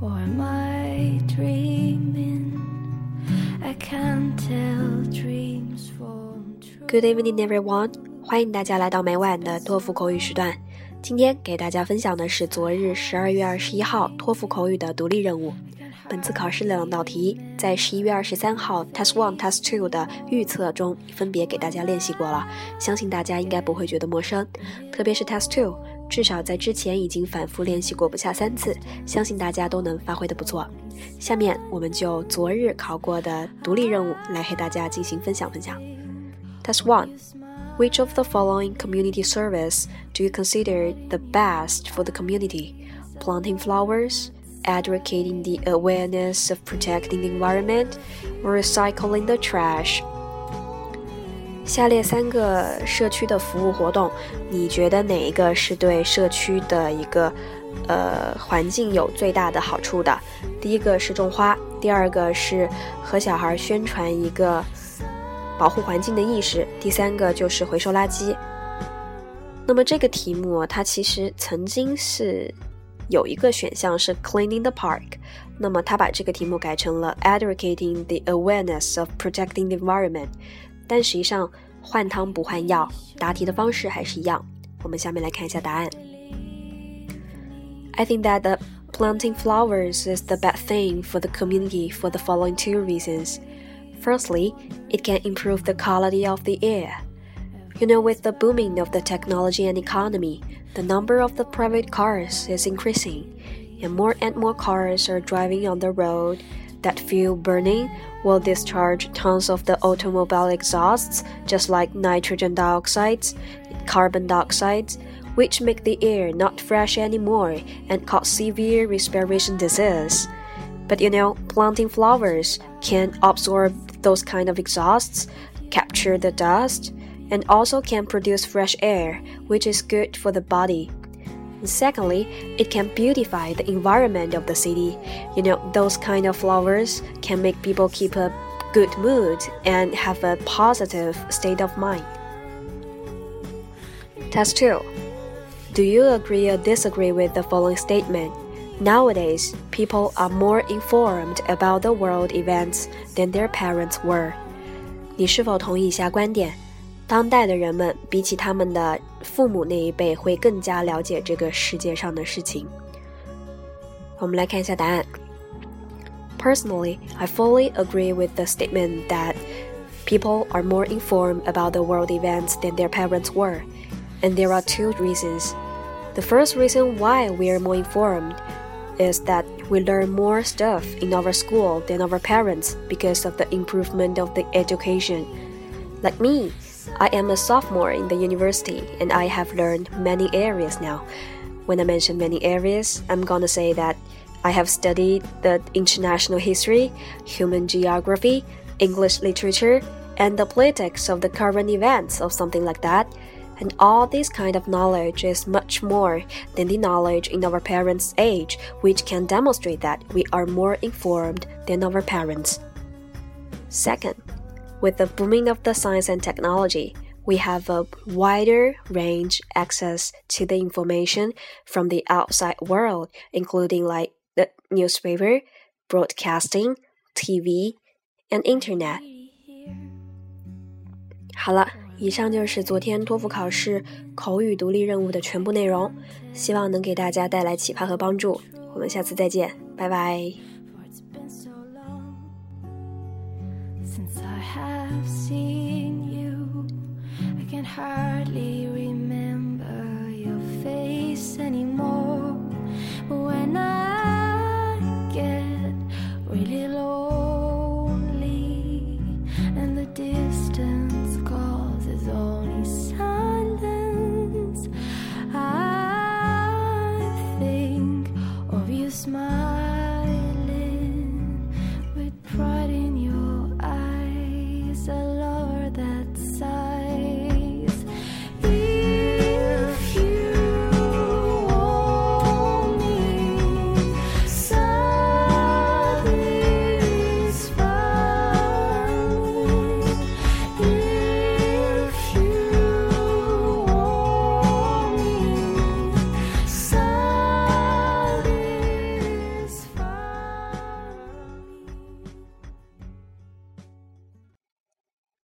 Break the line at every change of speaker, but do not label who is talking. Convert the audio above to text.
Or am I dreaming? I can't tell dreams from true.
Good evening, everyone！欢迎大家来到每晚的托福口语时段。今天给大家分享的是昨日十二月二十一号托福口语的独立任务。本次考试的两道题，在十一月二十三号 Test One、Test Two 的预测中分别给大家练习过了，相信大家应该不会觉得陌生。特别是 Test Two，至少在之前已经反复练习过不下三次，相信大家都能发挥的不错。下面我们就昨日考过的独立任务来和大家进行分享分享。Test One。Which of the following community service do you consider the best for the community? Planting flowers, advocating the awareness of protecting the environment, or recycling the trash. 下列三个社区的服务活动，你觉得哪一个是对社区的一个呃环境有最大的好处的？第一个是种花，第二个是和小孩宣传一个保护环境的意识，第三个就是回收垃圾。那么这个题目它其实曾经是。有一个选项是 cleaning the park，那么他把这个题目改成了 advocating the awareness of protecting the environment，但实际上换汤不换药，答题的方式还是一样。我们下面来看一下答案。I think that the planting flowers is the best thing for the community for the following two reasons. Firstly, it can improve the quality of the air. You know, with the booming of the technology and economy, the number of the private cars is increasing, and more and more cars are driving on the road. that fuel burning will discharge tons of the automobile exhausts, just like nitrogen dioxides, carbon dioxides, which make the air not fresh anymore and cause severe respiration disease. But you know, planting flowers can absorb those kind of exhausts, capture the dust, and also can produce fresh air, which is good for the body. secondly, it can beautify the environment of the city. You know, those kind of flowers can make people keep a good mood and have a positive state of mind. Test 2. Do you agree or disagree with the following statement? Nowadays, people are more informed about the world events than their parents were. 你是否同意以下观点？ 当代的人们比起他们的父母那一辈，会更加了解这个世界上的事情。我们来看一下答案。Personally, I fully agree with the statement that people are more informed about the world events than their parents were, and there are two reasons. The first reason why we are more informed is that we learn more stuff in our school than our parents because of the improvement of the education. Like me, I am a sophomore in the university and I have learned many areas now. When I mention many areas, I'm gonna say that I have studied the international history, human geography, English literature, and the politics of the current events or something like that. And all this kind of knowledge is much more than the knowledge in our parents' age, which can demonstrate that we are more informed than our parents. Second, with the booming of the science and technology, we have a wider range access to the information from the outside world, including like the newspaper, broadcasting, TV, and internet. 好了，以上就是昨天托福考试口语独立任务的全部内容，希望能给大家带来启发和帮助。我们下次再见，拜拜。
Have seen you. I can hardly remember your face anymore.